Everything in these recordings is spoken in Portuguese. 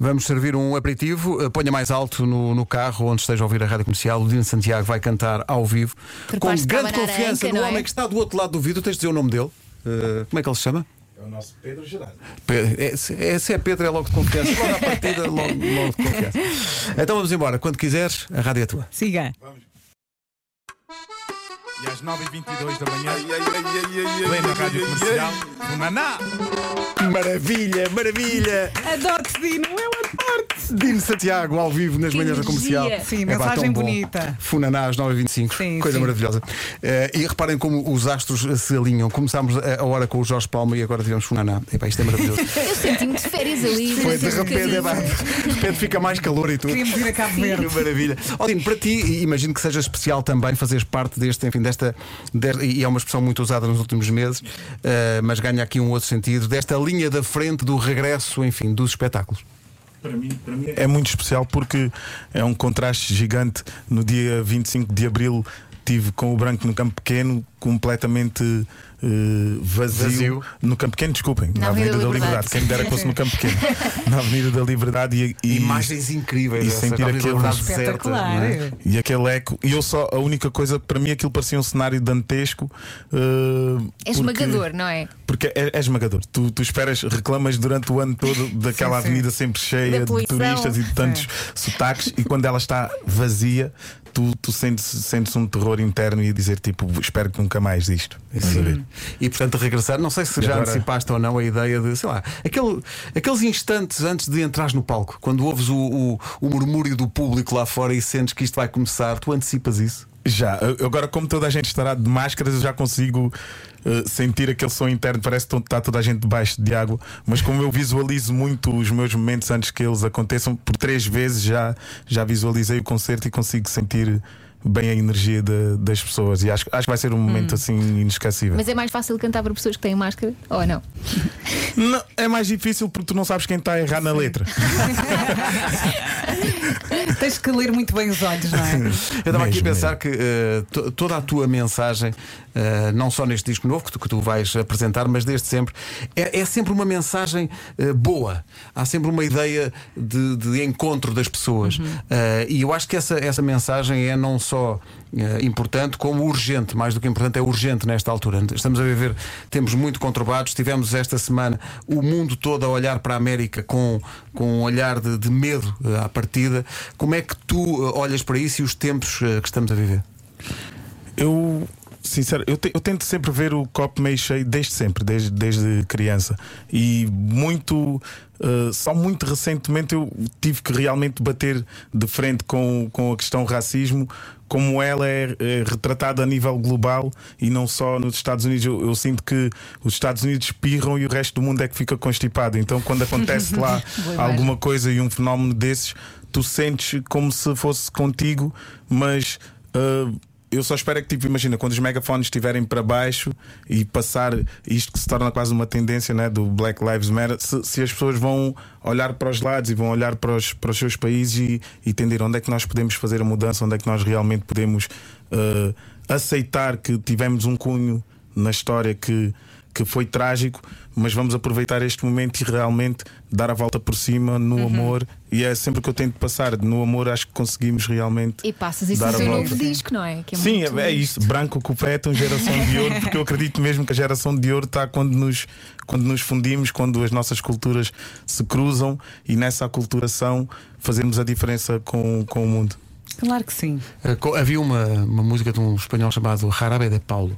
Vamos servir um aperitivo. Uh, Ponha mais alto no, no carro onde esteja a ouvir a rádio comercial. O Dino Santiago vai cantar ao vivo com para grande abanar a confiança anca, no não é? homem que está do outro lado do vidro. Tens de dizer o nome dele. Uh, como é que ele se chama? É o nosso Pedro Gerardo. Pe- é, se- é, se é Pedro, é logo de confiança. Logo à partida, logo, logo de confiança. Então vamos embora. Quando quiseres, a rádio é tua. Siga. E às 9h22 da manhã, plena rádio comercial, o Naná. Maravilha, maravilha! Adoro-te, Dino, eu adoro-te. Dino Santiago ao vivo nas Que manhãs da comercial. Sim, Epá, mensagem tão bom. bonita. Funaná às 9h25. Sim, Coisa sim. maravilhosa. Eh, e reparem como os astros se alinham. Começámos a, a hora com o Jorge Palma e agora tivemos Funaná. Epá, isto é maravilhoso. Eu senti-me de férias ali. Foi de repente, é, pá, de repente fica mais calor e tudo. Queríamos ir a Cabo Que Verde. maravilha. Ó, Dino, para ti, e imagino que seja especial também fazeres parte deste, enfim, desta, de- e é uma expressão muito usada nos últimos meses, eh, mas ganha aqui um outro sentido, desta linha da frente do regresso, enfim, dos espetáculos. Para mim, para mim é muito especial porque é um contraste gigante. No dia 25 de abril tive com o branco no campo pequeno, completamente eh, vazio. Vazio. No campo pequeno, desculpem, Na na, Avenida Avenida da da Liberdade. Quem me dera que fosse no campo pequeno. na Avenida da Liberdade e, e Imagens incríveis. e sentir aquele- deserta, é? E aquele eco, e eu só, a única coisa, para mim aquilo parecia um cenário dantesco. eh, É porque- esmagador, não é? Porque é, é esmagador. Tu, tu esperas, reclamas durante o ano todo daquela Sim, sim. avenida sempre cheia de turistas e de tantos sotaques, e quando ela está vazia, tu, tu sentes, sentes um terror interno e a dizer tipo, espero que nunca mais disto. Ver? E portanto regressar, não sei se já agora- antecipaste ou não a ideia de, sei lá, aquele, aqueles instantes antes de entrares no palco, quando ouves o, o, o murmúrio do público lá fora e sentes que isto vai começar, tu antecipas isso? Já, agora como toda a gente estará de máscaras, eu já consigo eh, sentir aquele som interno, parece que está toda a gente debaixo de água, mas como eu visualizo muito os meus momentos antes que eles aconteçam, por três vezes já, já visualizei o concerto e consigo sentir bem a energia de- das pessoas e acho, acho que vai ser um momento assim inesquecível. Mas é mais fácil cantar para pessoas que têm máscara ou não? Não, é mais difícil porque tu não sabes quem está a errar na letra. Tens que ler muito bem os olhos, não é? Eu estava aqui a Mesmo, pensar que to- toda a tua mensagem, eh, não só neste disco novo que tu, que tu vais apresentar, mas desde sempre, é, é sempre uma mensagem eh, boa. Há sempre uma ideia de, de encontro das pessoas. Eh, e eu acho que essa, essa mensagem é não só eh, importante, como urgente. Mais do que importante, é urgente nesta altura. Estamos a viver tempos muito conturbados. Tivemos esta semana o mundo todo a olhar para a América com, com um olhar de, de medo eh, à partida. Como é que tu eh, olhas para isso e os tempos que estamos a viver? Eu, sincero, eu, te- eu tento sempre ver o copo meio cheio desde sempre, desde, desde criança. E muito, eh, só muito recentemente eu tive que realmente bater de frente com, com a questão racismo. Como ela é, é retratada a nível global e não só nos Estados Unidos, eu, eu sinto que os Estados Unidos espirram e o resto do mundo é que fica constipado. Então, quando acontece lá alguma coisa e um fenómeno desses, tu sentes como se fosse contigo, mas ah, eu só espero é que, tipo, imagina, quando os megafones estiverem para baixo e passar isto que se torna quase uma tendência né, do Black Lives Matter, se, se as pessoas vão olhar para os lados e vão olhar para os, para os seus países e, entender onde é que nós podemos fazer a mudança, onde é que nós realmente podemos ah, aceitar que tivemos um cunho na história que, que foi trágico, mas vamos aproveitar este momento e realmente dar a volta por cima Uhum. no amor. E é sempre o que eu tento passar. No amor, acho que conseguimos realmente. E passas isso Dar no volta. novo disco, não é? Que é Sim, muito é, é isso. Branco com preto, geração de ouro, porque eu acredito mesmo que a geração de ouro está quando nos, quando nos fundimos, quando as nossas culturas se cruzam e nessa aculturação fazemos a diferença com, com o mundo. Claro que sim. Eh, Havia uma, uma música de um espanhol chamado Jarabe de Paulo.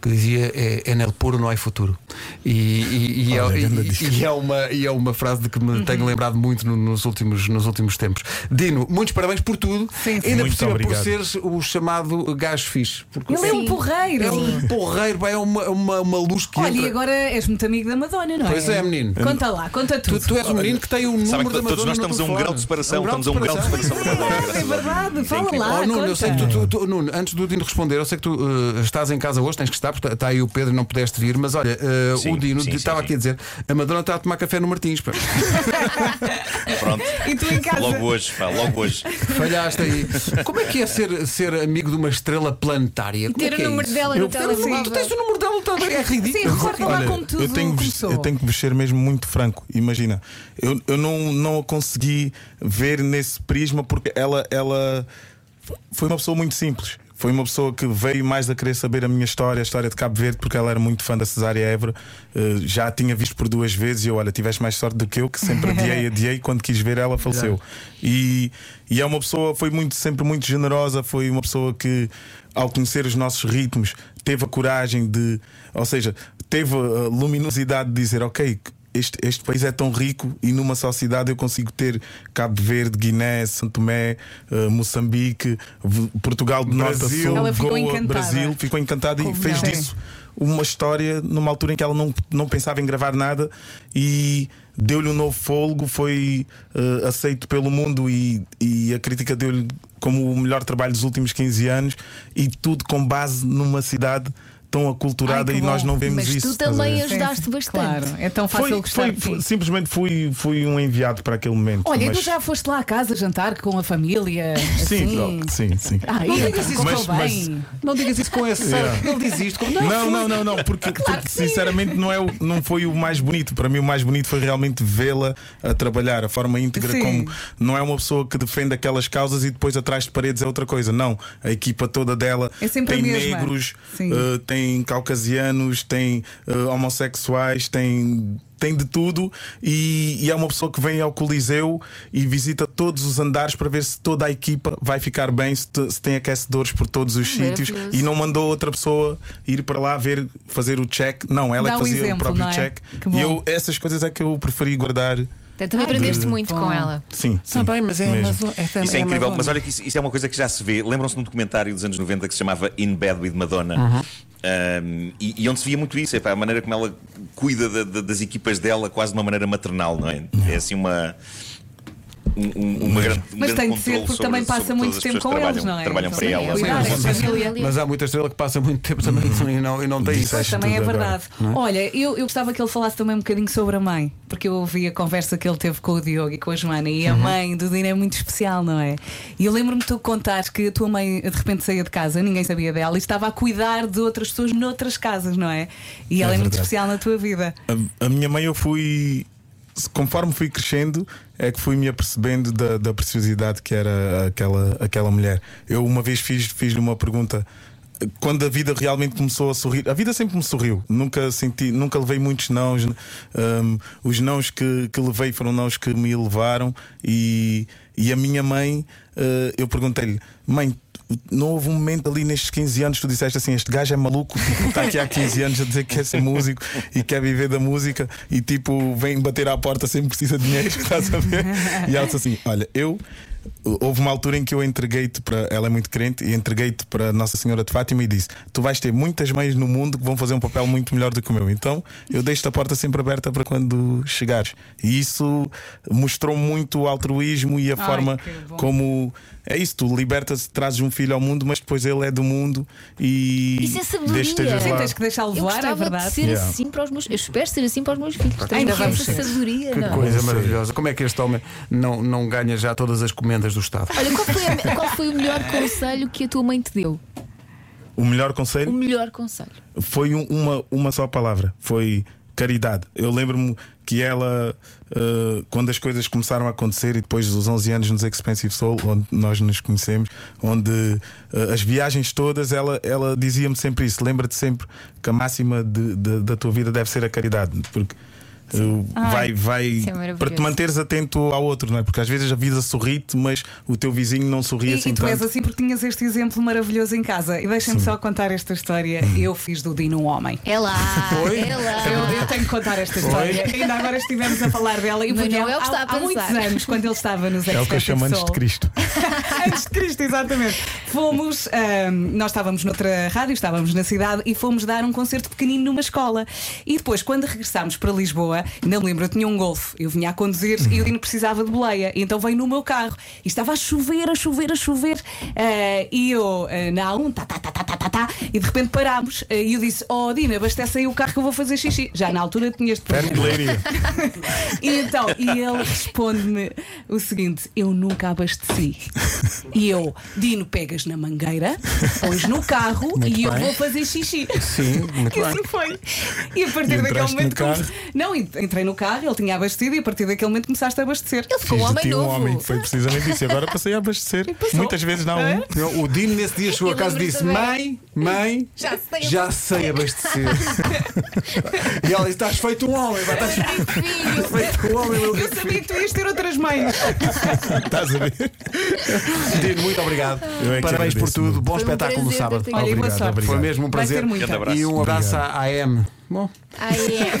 Que dizia é, en el puro não há futuro. E, e- e é, Olha, grande e- e é uma, e é uma frase de que me tenho lembrado muito no- nos, últimos, nos últimos tempos. Dino, muitos parabéns por tudo. Sim, sim. Ainda Muito por cima por seres o chamado gajo fixe. Porque Ele é um Sim. porreiro. é um porreiro, é uma, uma, uma luz que Olha, entra. e agora és muito amigo da Madonna, não é? Pois é, menino. Conta lá, conta Tu, tudo. tu és o menino que tem o número Sabem que da todos Madonna nós no estamos a um grau de separação. Um Estamos a um grau de separação. É verdade, fala lá. Oh, Nuno, eu sei que tu, tu- tu- Nuno, antes do Dino responder, eu sei que tu eh, estás em casa hoje, tens que estar. Está, está tá aí o Pedro, não pudeste vir, mas olha, eh, Sim, o Dino sim, sim, estava sim. aqui a dizer: a Madonna está a tomar café no Martins. pá. Pronto. E tu em casa? Logo hoje, pá, logo hoje. Falhaste aí. Como é que é ser, ser amigo de uma estrela planetária? Como Ter é o que é número isso? dela no Eu- telemóvel. Tu tens o número dela no telemóvel, é Sim, ridículo. recorda lá como tudo eu tenho, que começou. eu tenho que ser mesmo muito franco. Imagina, eu, eu não, não a consegui ver nesse prisma porque ela, ela foi uma pessoa muito simples. Foi uma pessoa que veio mais a querer saber a minha história, a história de Cabo Verde, porque ela era muito fã da Cesária Évora. Eh, já a tinha visto por duas vezes e eu, olha, tiveste mais sorte do que eu, que sempre adiei, adiei. Quando quis ver ela, faleceu. E, e é uma pessoa, foi muito, sempre muito generosa. Foi uma pessoa que, ao conhecer os nossos ritmos, teve a coragem de, ou seja, teve a luminosidade de dizer: Ok, este, este país é tão rico e numa só cidade eu consigo ter Cabo Verde, Guiné, Santo Tomé, eh, Moçambique, Portugal de norte a Brasil. sul, Ela ficou Goa, encantada. Brasil, ficou encantada e Como fez não? disso uma história numa altura em que ela não, não pensava em gravar nada e deu-lhe um novo fôlego, foi eh, aceito pelo mundo e, e a crítica deu-lhe como o melhor trabalho dos últimos 15 anos e tudo com base numa cidade tão aculturada Ai, e nós não vemos Mas isso. tu estás a também ajudaste Sim, bastante. Claro, é tão fácil Foi, foi- simplesmente fui, fui um enviado para aquele momento. Olha, mas... tu já foste lá à casa jantar com a família? Sim, assim? não, sim, sim. Ah, Não e digas isso, correu mas- mas- bem. Não digas isso com esse. Yeah. Ele diz isto como. Não, não, não, não, porque, porque sinceramente não, é o, não foi o mais bonito. Para mim, o mais bonito foi realmente vê-la a trabalhar, a forma íntegra, Sim. como não é uma pessoa que defende aquelas causas e depois atrás de paredes é outra coisa. Não, a equipa toda dela É tem negros, Sim. eh, tem caucasianos, tem eh, homossexuais, tem. Tem de tudo e, e é uma pessoa que vem ao Coliseu e visita todos os andares para ver se toda a equipa vai ficar bem, se, te- se tem aquecedores por todos os sítios e não mandou outra pessoa ir para lá ver, fazer o check. Não, ela Dá é que um fazia exemplo, o próprio é? check. Que. E eu, essas coisas é que eu preferi guardar. Também aprendeste muito bom. com ela. Sim, sim. Está bem, mas é. Amazon- é, Isso é incrível, mas olha que isso, isso é uma coisa que já se vê. Lembram-se de um documentário dos anos 90 que se chamava In Bed with Madonna? Um, e, e onde se via muito isso, epá, a maneira como ela cuida da- da- das equipas dela, quase de uma maneira maternal, não é? É assim uma. Um- um- uma grande, um Mas grande tem de ser, porque sobre- também passa muito tempo com eles, não é? Trabalham para Sim, ela. é mas, é mas há muita estrela que passa muito tempo também e não, e não tem isso. Pois também é verdade. é? Olha, eu, eu gostava que ele falasse também um bocadinho sobre a mãe, porque eu ouvi a conversa que ele teve com o Diogo e com a Joana, e a Uhum. mãe do Dino é muito especial, não é? E eu lembro-me de tu contares que a tua mãe de repente saía de casa, ninguém sabia dela, e estava a cuidar de outras pessoas noutras casas, não é? E ela é, muito verdade. especial na tua vida. A, a minha mãe, eu fui. Conforme fui crescendo, é que fui me apercebendo da, da preciosidade que era aquela, aquela mulher. Eu uma vez fiz- fiz-lhe uma pergunta. Quando a vida realmente começou a sorrir, a vida sempre me sorriu. Nunca senti, nunca levei muitos nãos. Hum, os nãos que, que levei foram nãos que me elevaram. E, e a minha mãe, eh, eu perguntei-lhe, mãe, não houve um momento ali nestes 15 anos que tu disseste assim: este gajo é maluco, tipo, está aqui há 15 anos a dizer que quer ser músico e quer viver da música e tipo vem bater à porta sempre precisa de dinheiro, estás a ver? E ela disse assim: Olha, eu. Houve uma altura em que eu entreguei-te para. Ela é muito crente e entreguei-te para Nossa Senhora de Fátima e disse: Tu vais ter muitas mães no mundo que vão fazer um papel muito melhor do que o meu. Então eu deixo-te a porta sempre aberta para quando chegares. E isso mostrou muito o altruísmo e a Ai, forma como. É isso, tu libertas, trazes um filho ao mundo, mas depois ele é do mundo e. Isso é sabedoria. Sim, tens que deixá-lo Eu voar, é gostava de verdade. ser Yeah. assim para os meus. Eu espero ser assim para os meus filhos. Ainda essa vamos ser. sabedoria. Que não é? coisa maravilhosa. Como é que este homem não, não ganha já todas as comendas do Estado? Olha, qual foi, a- qual foi o melhor conselho que a tua mãe te deu? O melhor O conselho melhor conselho. foi um- uma, uma só palavra: foi caridade. Eu lembro-me que ela, eh, quando as coisas começaram a acontecer e depois dos 11 anos nos Expensive Soul, onde nós nos conhecemos, onde eh, as viagens todas, ela, ela dizia-me sempre isso: lembra-te sempre que a máxima de- de- da tua vida deve ser a caridade, porque. Vai, vai é para te manteres atento ao outro, não é? Porque às vezes a vida sorri-te, mas o teu vizinho não sorri E, assim e tu és tanto. assim porque tinhas este exemplo maravilhoso em casa. E deixem-me só contar esta história. Hum. Eu fiz do Dino um homem. É lá. Foi? É lá. Eu, eu tenho que contar esta história. Ainda agora estivemos a falar dela e porque não é o há, que está a há muitos anos, quando ele estava nos É o que eu chamo antes de Cristo. Antes de Cristo, exatamente. Fomos, ahm, nós estávamos noutra rádio, estávamos na cidade e fomos dar um concerto pequenino numa escola. E depois, quando regressámos para Lisboa, rua. Ainda me lembro, eu tinha um golfe. Eu vinha a conduzir e o Dino precisava de boleia. E então veio no meu carro. E estava a chover, a chover, a chover. Eh, e eu eh, na A1, tá, tá, tá, tá, tá, tá, tá, e de repente parámos. Eh, e eu disse: Oh, Dino, abastece aí o carro que eu vou fazer xixi. Já na altura tinha este problema. E então, e ele responde-me o seguinte: Eu nunca abasteci. E eu, Dino, pegas na mangueira, pões no carro e eu bem. vou fazer xixi. Sim, muito E bem. assim foi. E a partir E daquele momento. comece- Não, ent- entrei no carro, ele tinha abastecido e a partir daquele momento começaste a abastecer. Ele ficou um homem ti um novo. homem. Foi precisamente isso. E agora passei a abastecer. Muitas vezes não. É? O Dino nesse dia chegou a Eu casa e disse: também. Mãe, mãe, Já sei já sei abastecer. e ela disse: Estás feito um homem, pá, estás feito um homem, meu Eu sabia que tu ias ter outras mães. Estás a ver? Dino, muito obrigado. É Parabéns por tudo. Bom um espetáculo no sábado. Obrigado, obrigado. Foi mesmo um prazer. E um abraço à AM. Bom. Ai, é.